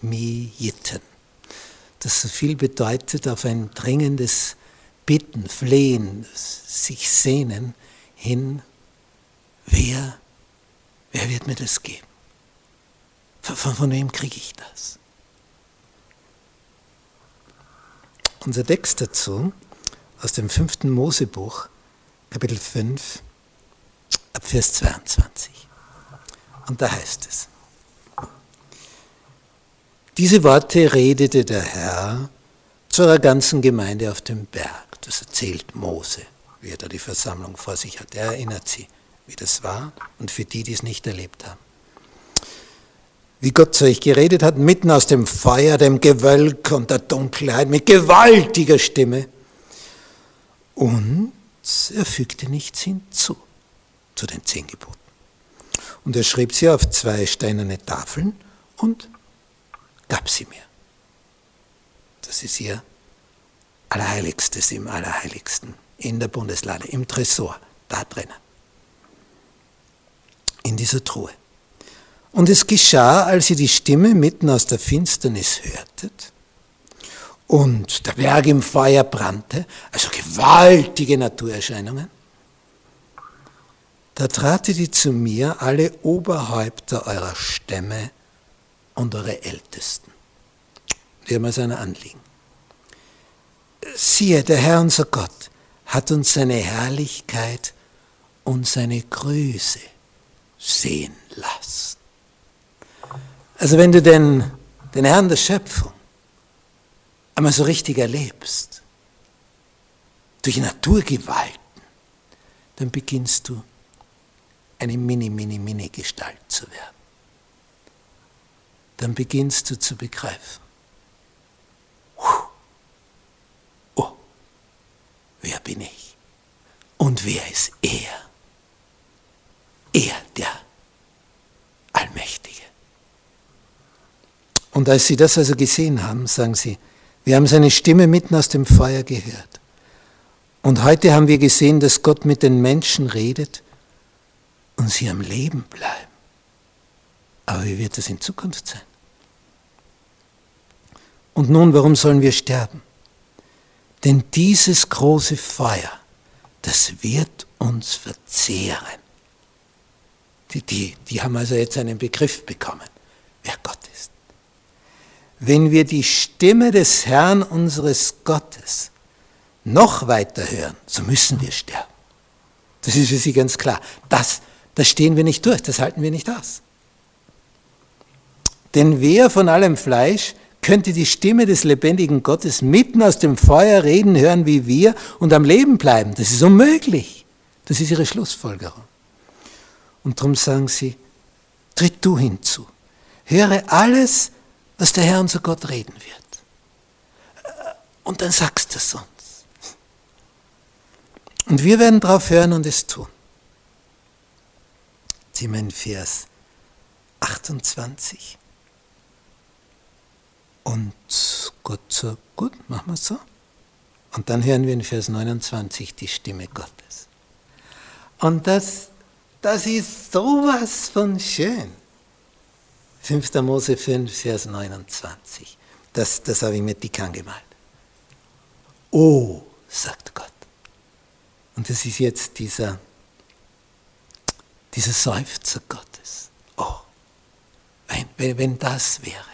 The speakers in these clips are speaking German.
Miyitten, das so viel bedeutet auf ein dringendes Bitten, Flehen, sich sehnen hin, wer, wer wird mir das geben? Von, von, wem kriege ich das? Unser Text dazu aus dem fünften Mosebuch, Kapitel 5, ab Vers 22. Und da heißt es, diese Worte redete der Herr zu einer ganzen Gemeinde auf dem Berg. Das erzählt Mose, wie er da die Versammlung vor sich hat. Er erinnert sie, wie das war und für die, die es nicht erlebt haben. Wie Gott zu euch geredet hat, mitten aus dem Feuer, dem Gewölk und der Dunkelheit, mit gewaltiger Stimme. Und er fügte nichts hinzu zu den zehn Geboten. Und er schrieb sie auf zwei steinerne Tafeln und gab sie mir. Das ist ihr Allerheiligstes im Allerheiligsten, in der Bundeslade, im Tresor, da drinnen, in dieser Truhe. Und es geschah, als ihr die Stimme mitten aus der Finsternis hörtet und der Berg im Feuer brannte, also gewaltige Naturerscheinungen, da tratet ihr zu mir alle Oberhäupter eurer Stämme und eure Ältesten. Die haben also ein Anliegen siehe, der Herr unser Gott hat uns seine Herrlichkeit und seine Größe sehen lassen. Also wenn du den, den Herrn der Schöpfung einmal so richtig erlebst, durch Naturgewalten, dann beginnst du eine mini, mini, mini Gestalt zu werden. Dann beginnst du zu begreifen, wer bin ich? Und wer ist er? Er, der Allmächtige. Und als sie das also gesehen haben, sagen sie, wir haben seine Stimme mitten aus dem Feuer gehört. Und heute haben wir gesehen, dass Gott mit den Menschen redet und sie am Leben bleiben. Aber wie wird das in Zukunft sein? Und nun, warum sollen wir sterben? Denn dieses große Feuer, das wird uns verzehren. Die, die, die haben also jetzt einen Begriff bekommen, wer Gott ist. Wenn wir die Stimme des Herrn unseres Gottes noch weiter hören, so müssen wir sterben. Das ist für sie ganz klar. Das, das stehen wir nicht durch, das halten wir nicht aus. Denn wer von allem Fleisch könnte die Stimme des lebendigen Gottes mitten aus dem Feuer reden hören wie wir und am Leben bleiben. Das ist unmöglich. Das ist ihre Schlussfolgerung. Und darum sagen sie, tritt du hinzu. Höre alles, was der Herr unser Gott reden wird. Und dann sagst du es uns. Und wir werden darauf hören und es tun. Sieh mal in Vers 28. Und Gott sagt, gut, machen wir es so. Und dann hören wir in Vers 29 die Stimme Gottes. Und das, das ist sowas von schön. 5. Mose 5, Vers 29. Das, das habe ich mit dick angemalt. Oh, sagt Gott. Und das ist jetzt dieser, dieser Seufzer Gottes. Oh, wenn, wenn, wenn das wäre.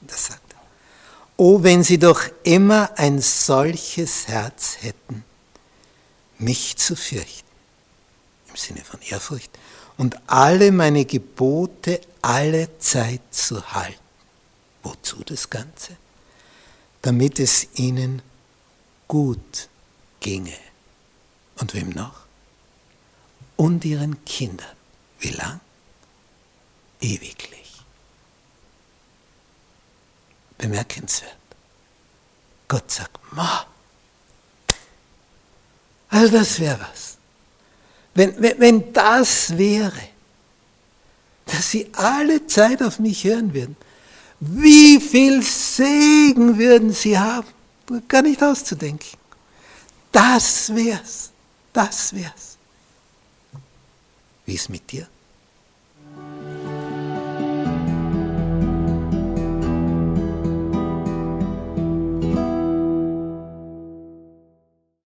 Das sagt Oh, wenn sie doch immer ein solches Herz hätten, mich zu fürchten, im Sinne von Ehrfurcht, und alle meine Gebote alle Zeit zu halten. Wozu das Ganze? Damit es ihnen gut ginge. Und wem noch? Und ihren Kindern. Wie lang? Ewiglich. Bemerkenswert. Gott sagt, ma, all das wäre was. Wenn, wenn, wenn das wäre, dass sie alle Zeit auf mich hören würden, wie viel Segen würden sie haben? Gar nicht auszudenken. Das wär's. Das wär's. Wie ist mit dir?